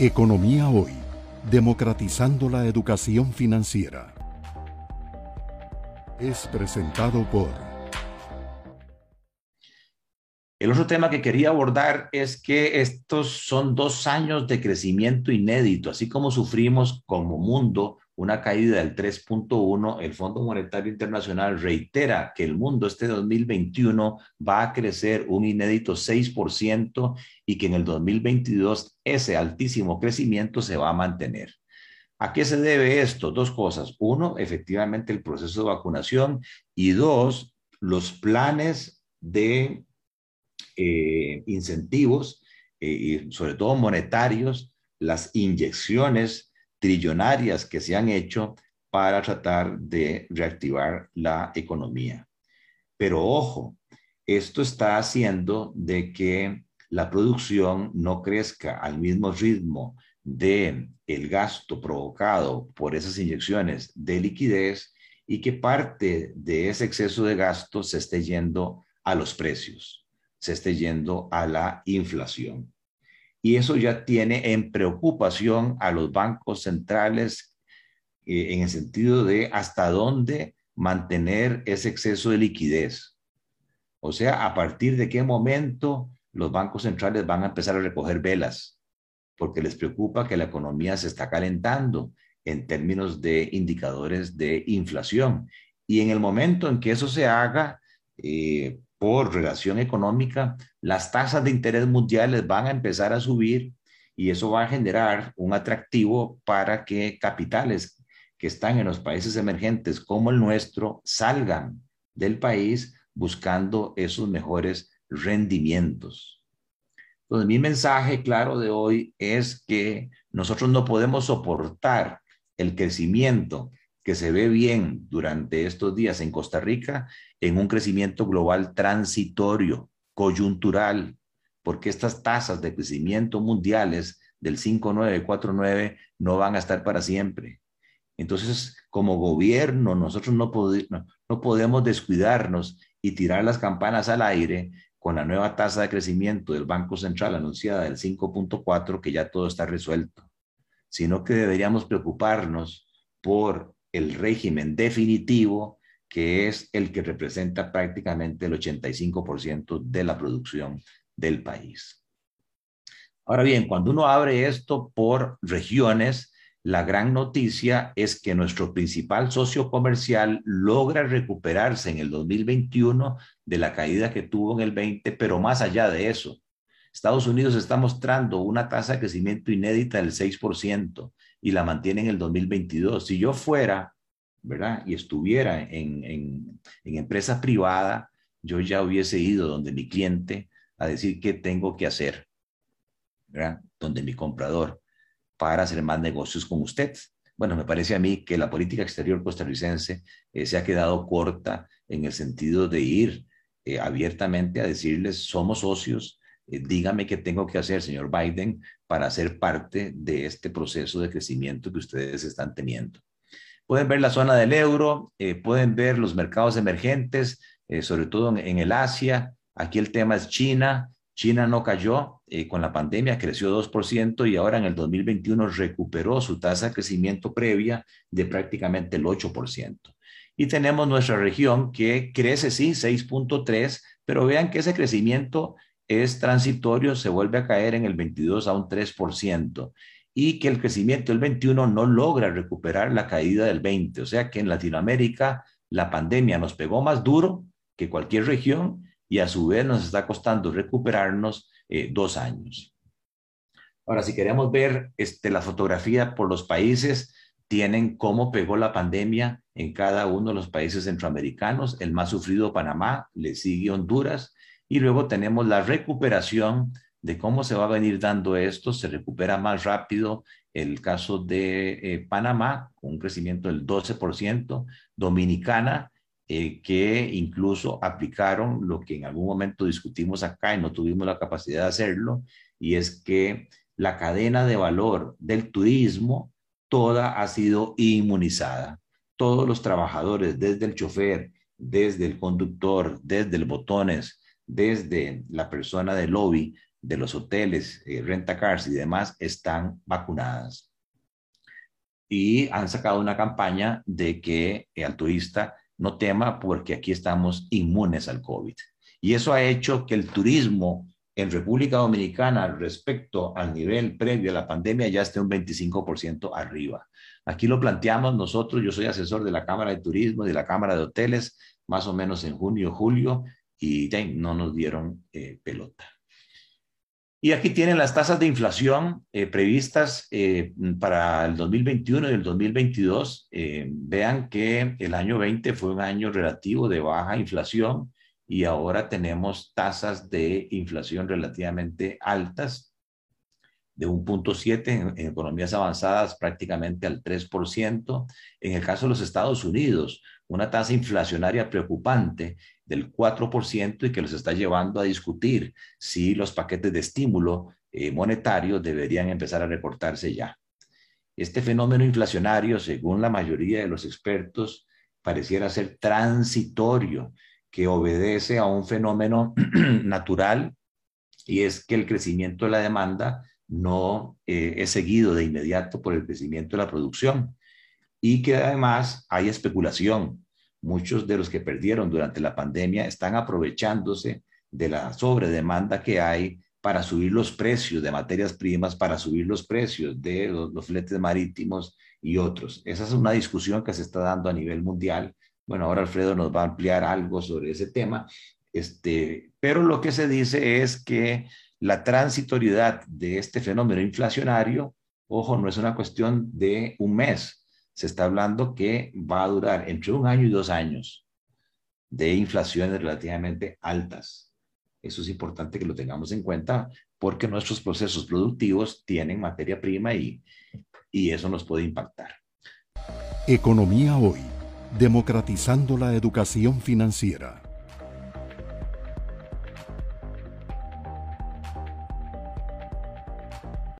Economía Hoy, democratizando la educación financiera. Es presentado por... El otro tema que quería abordar es que estos son dos años de crecimiento inédito, así como sufrimos como mundo una caída del 3.1, el Fondo Monetario Internacional reitera que el mundo este 2021 va a crecer un inédito 6% y que en el 2022 ese altísimo crecimiento se va a mantener. ¿A qué se debe esto? Dos cosas. Uno, efectivamente el proceso de vacunación y dos, los planes de eh, incentivos, eh, y sobre todo monetarios, las inyecciones trillonarias que se han hecho para tratar de reactivar la economía. Pero ojo, esto está haciendo de que la producción no crezca al mismo ritmo de el gasto provocado por esas inyecciones de liquidez y que parte de ese exceso de gasto se esté yendo a los precios, se esté yendo a la inflación y eso ya tiene en preocupación a los bancos centrales eh, en el sentido de hasta dónde mantener ese exceso de liquidez. O sea, a partir de qué momento los bancos centrales van a empezar a recoger velas, porque les preocupa que la economía se está calentando en términos de indicadores de inflación. Y en el momento en que eso se haga, eh, por relación económica, las tasas de interés mundiales van a empezar a subir y eso va a generar un atractivo para que capitales que están en los países emergentes como el nuestro salgan del país buscando esos mejores rendimientos. Entonces, mi mensaje claro de hoy es que nosotros no podemos soportar el crecimiento que se ve bien durante estos días en Costa Rica en un crecimiento global transitorio, coyuntural, porque estas tasas de crecimiento mundiales del 5,9, no van a estar para siempre. Entonces, como gobierno, nosotros no, no podemos descuidarnos y tirar las campanas al aire con la nueva tasa de crecimiento del Banco Central anunciada del 5.4, que ya todo está resuelto, sino que deberíamos preocuparnos por el régimen definitivo que es el que representa prácticamente el 85% de la producción del país. Ahora bien, cuando uno abre esto por regiones, la gran noticia es que nuestro principal socio comercial logra recuperarse en el 2021 de la caída que tuvo en el 20, pero más allá de eso, Estados Unidos está mostrando una tasa de crecimiento inédita del 6% y la mantiene en el 2022. Si yo fuera ¿verdad? Y estuviera en, en, empresa privada, yo ya hubiese ido donde mi cliente a decir qué tengo que hacer, ¿verdad? Donde mi comprador para hacer más negocios con usted. Bueno, me parece a mí que la política exterior costarricense eh, se ha quedado corta en el sentido de ir eh, abiertamente a decirles, somos socios, dígame qué tengo que hacer, señor Biden, para ser parte de este proceso de crecimiento que ustedes están teniendo. Pueden ver la zona del euro, eh, pueden ver los mercados emergentes, eh, sobre todo en, el Asia. Aquí el tema es China. China no cayó eh, con la pandemia, creció 2% y ahora en el 2021 recuperó su tasa de crecimiento previa de prácticamente el 8%. Y tenemos nuestra región que crece, sí, 6.3, pero vean que ese crecimiento es transitorio, se vuelve a caer en el 22 a un 3% y que el crecimiento del 21 no logra recuperar la caída del 20. O sea que en Latinoamérica la pandemia nos pegó más duro que cualquier región y a su vez nos está costando recuperarnos eh, dos años. Ahora, si queremos ver este, la fotografía por los países, tienen cómo pegó la pandemia en cada uno de los países centroamericanos. El más sufrido, Panamá, le sigue Honduras. Y luego tenemos la recuperación de cómo se va a venir dando esto, se recupera más rápido el caso de eh, Panamá, con un crecimiento del 12%, Dominicana, eh, que incluso aplicaron lo que en algún momento discutimos acá y no tuvimos la capacidad de hacerlo, y es que la cadena de valor del turismo toda ha sido inmunizada. Todos los trabajadores, desde el chofer, desde el conductor, desde el botones, desde la persona del lobby, de los hoteles, eh, renta cars y demás están vacunadas. Y han sacado una campaña de que el turista no tema porque aquí estamos inmunes al COVID. Y eso ha hecho que el turismo en República Dominicana respecto al nivel previo a la pandemia ya esté un 25% arriba. Aquí lo planteamos nosotros, yo soy asesor de la Cámara de Turismo y de la Cámara de Hoteles, más o menos en junio, julio, y no nos dieron eh, pelota. Y aquí tienen las tasas de inflación eh, previstas eh, para el 2021 y el 2022. vean que el año 20 fue un año relativo de baja inflación y ahora tenemos tasas de inflación relativamente altas, de 1.7 en, en, economías avanzadas prácticamente al 3%. En el caso de los Estados Unidos, una tasa inflacionaria preocupante del 4% y que los está llevando a discutir si los paquetes de estímulo eh, monetario deberían empezar a recortarse ya. Este fenómeno inflacionario, según la mayoría de los expertos, pareciera ser transitorio que obedece a un fenómeno natural y es que el crecimiento de la demanda no eh, es seguido de inmediato por el crecimiento de la producción y que además hay especulación. Muchos de los que perdieron durante la pandemia están aprovechándose de la sobredemanda que hay para subir los precios de materias primas, para subir los precios de los, los fletes marítimos y otros. Esa es una discusión que se está dando a nivel mundial bueno, ahora Alfredo nos va a ampliar algo sobre ese tema, este, pero lo que se dice es que la transitoriedad de este fenómeno inflacionario, ojo, no es una cuestión de un mes, se está hablando que va a durar entre un año y dos años de inflaciones relativamente altas. Eso es importante que lo tengamos en cuenta porque nuestros procesos productivos tienen materia prima y, y eso nos puede impactar. Economía hoy democratizando la educación financiera.